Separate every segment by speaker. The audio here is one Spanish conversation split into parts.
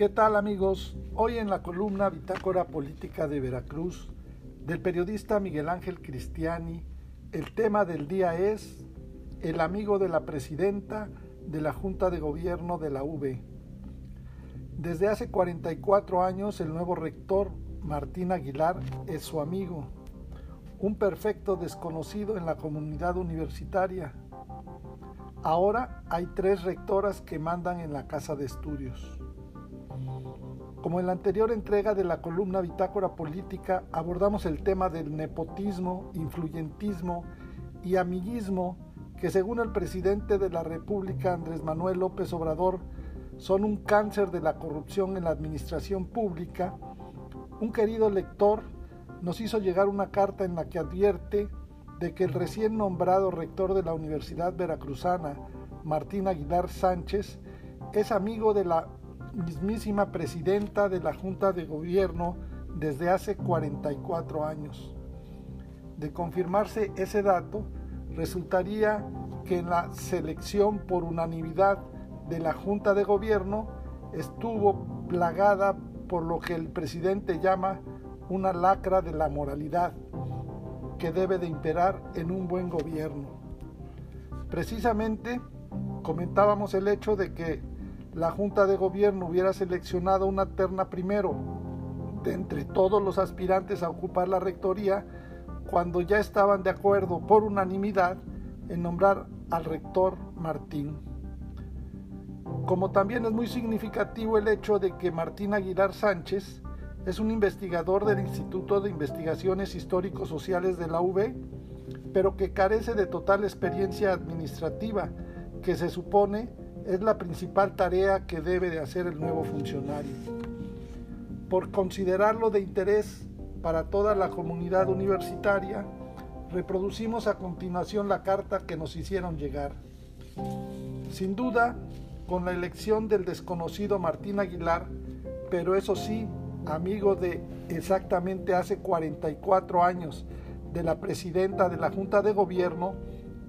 Speaker 1: ¿Qué tal amigos? Hoy en la columna Bitácora Política de Veracruz del periodista Miguel Ángel Cristiani, el tema del día es el amigo de la presidenta de la Junta de Gobierno de la UB. Desde hace 44 años el nuevo rector Martín Aguilar es su amigo, un perfecto desconocido en la comunidad universitaria. Ahora hay tres rectoras que mandan en la casa de estudios. Como en la anterior entrega de la columna Bitácora Política abordamos el tema del nepotismo, influyentismo y amiguismo que según el presidente de la República Andrés Manuel López Obrador son un cáncer de la corrupción en la administración pública, un querido lector nos hizo llegar una carta en la que advierte de que el recién nombrado rector de la Universidad Veracruzana, Martín Aguilar Sánchez, es amigo de la mismísima presidenta de la Junta de Gobierno desde hace 44 años. De confirmarse ese dato, resultaría que en la selección por unanimidad de la Junta de Gobierno estuvo plagada por lo que el presidente llama una lacra de la moralidad que debe de imperar en un buen gobierno. Precisamente comentábamos el hecho de que la Junta de Gobierno hubiera seleccionado una terna primero de entre todos los aspirantes a ocupar la rectoría cuando ya estaban de acuerdo por unanimidad en nombrar al rector Martín. Como también es muy significativo el hecho de que Martín Aguilar Sánchez es un investigador del Instituto de Investigaciones Históricos Sociales de la UB, pero que carece de total experiencia administrativa que se supone es la principal tarea que debe de hacer el nuevo funcionario. Por considerarlo de interés para toda la comunidad universitaria, reproducimos a continuación la carta que nos hicieron llegar. Sin duda, con la elección del desconocido Martín Aguilar, pero eso sí, amigo de exactamente hace 44 años de la presidenta de la Junta de Gobierno,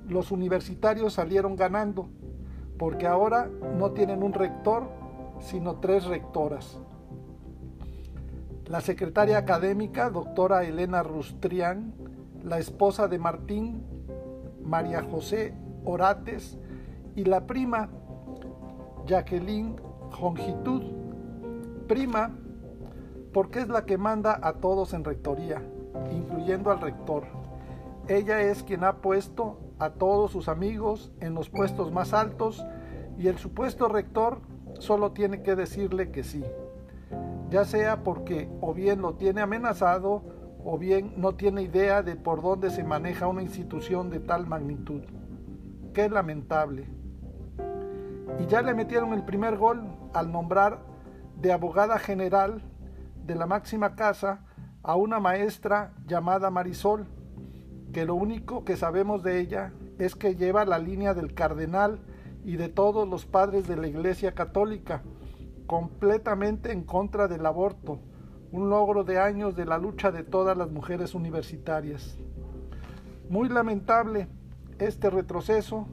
Speaker 1: los universitarios salieron ganando porque ahora no tienen un rector, sino tres rectoras. La secretaria académica, doctora Elena Rustrián, la esposa de Martín, María José Orates, y la prima, Jacqueline Jongitud. Prima, porque es la que manda a todos en rectoría, incluyendo al rector. Ella es quien ha puesto a todos sus amigos en los puestos más altos y el supuesto rector solo tiene que decirle que sí, ya sea porque o bien lo tiene amenazado o bien no tiene idea de por dónde se maneja una institución de tal magnitud. Qué lamentable. Y ya le metieron el primer gol al nombrar de abogada general de la máxima casa a una maestra llamada Marisol, que lo único que sabemos de ella es que lleva la línea del cardenal y de todos los padres de la Iglesia Católica, completamente en contra del aborto, un logro de años de la lucha de todas las mujeres universitarias. Muy lamentable este retroceso,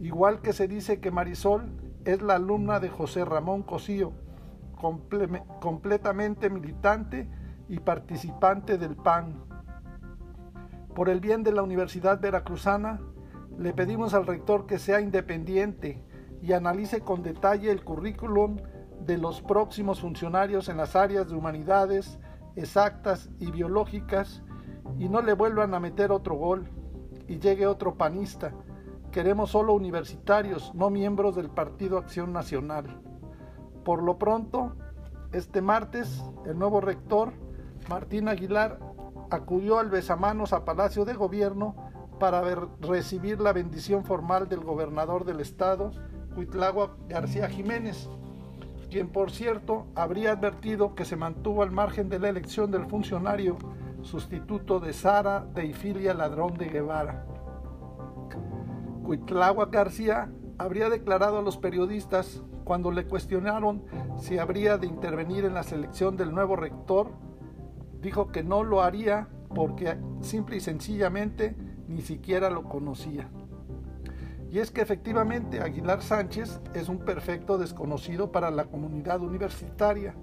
Speaker 1: igual que se dice que Marisol es la alumna de José Ramón Cosío, completamente militante y participante del PAN por el bien de la Universidad Veracruzana, le pedimos al rector que sea independiente y analice con detalle el currículum de los próximos funcionarios en las áreas de humanidades, exactas y biológicas y no le vuelvan a meter otro gol y llegue otro panista. Queremos solo universitarios, no miembros del Partido Acción Nacional. Por lo pronto, este martes, el nuevo rector, Martín Aguilar, acudió al besamanos a Palacio de Gobierno para recibir la bendición formal del gobernador del estado, Huitlagua García Jiménez, quien por cierto habría advertido que se mantuvo al margen de la elección del funcionario sustituto de Sara Deifilia Ladrón de Guevara. Huitlagua García habría declarado a los periodistas cuando le cuestionaron si habría de intervenir en la selección del nuevo rector dijo que no lo haría porque simple y sencillamente ni siquiera lo conocía. Y es que efectivamente Aguilar Sánchez es un perfecto desconocido para la comunidad universitaria.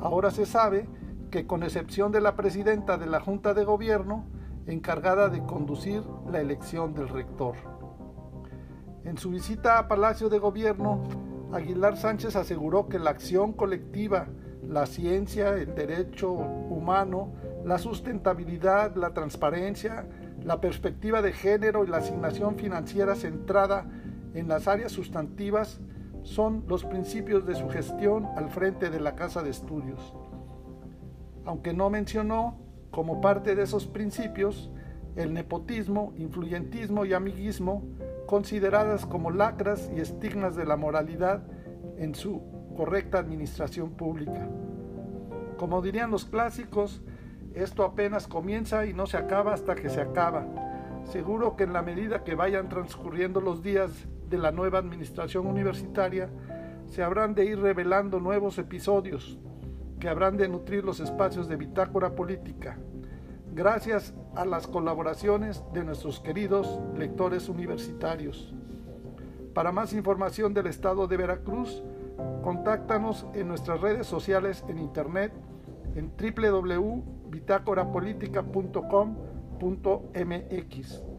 Speaker 1: Ahora se sabe que con excepción de la presidenta de la Junta de Gobierno, encargada de conducir la elección del rector. En su visita a Palacio de Gobierno, Aguilar Sánchez aseguró que la acción colectiva, la ciencia, el derecho humano, la sustentabilidad, la transparencia, la perspectiva de género y la asignación financiera centrada en las áreas sustantivas son los principios de su gestión al frente de la Casa de Estudios. Aunque no mencionó como parte de esos principios el nepotismo, influyentismo y amiguismo, consideradas como lacras y estigmas de la moralidad en su correcta administración pública. Como dirían los clásicos, esto apenas comienza y no se acaba hasta que se acaba. Seguro que en la medida que vayan transcurriendo los días de la nueva administración universitaria, se habrán de ir revelando nuevos episodios que habrán de nutrir los espacios de bitácora política, gracias a las colaboraciones de nuestros queridos lectores universitarios. Para más información del estado de Veracruz, contáctanos en nuestras redes sociales en internet en www.bitácorapolítica.com.mx.